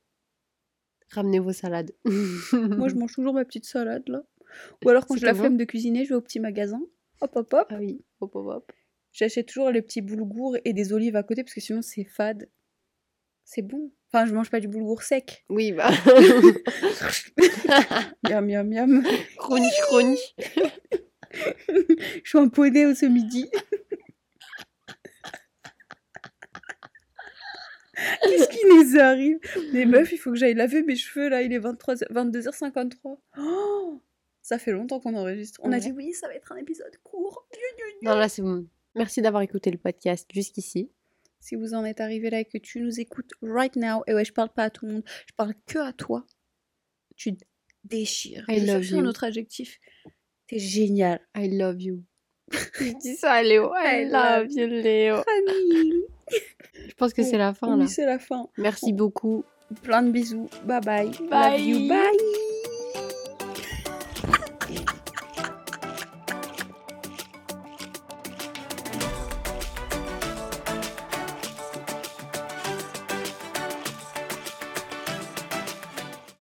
Ramenez vos salades. Moi, je mange toujours ma petite salade, là. Ou alors, quand j'ai la bon flemme de cuisiner, je vais au petit magasin. Hop, hop, hop. Ah oui, hop hop hop. J'achète toujours les petits boulgours et des olives à côté parce que sinon, c'est fade. C'est bon. Enfin, je mange pas du boulgour sec. Oui, bah. (laughs) Miam, miam, miam. crunch, crunch. Je suis poney ce midi. Qu'est-ce qui nous arrive? Les meufs, il faut que j'aille laver mes cheveux là, il est 23 22h53. Oh, ça fait longtemps qu'on enregistre. On a dit oui, ça va être un épisode court. Non, là, c'est bon. Merci d'avoir écouté le podcast jusqu'ici. Si vous en êtes arrivé là et que tu nous écoutes right now, et ouais, je parle pas à tout le monde, je parle que à toi. Tu déchires. I je love cherchais un you. autre adjectif. T'es génial. I love you. (laughs) Je dis ça à Léo. I, I love love you, Léo. Fanny. (laughs) Je pense que c'est la fin, là. Oui, c'est la fin. Merci beaucoup. Plein de bisous. Bye bye. Bye. Love you. Bye.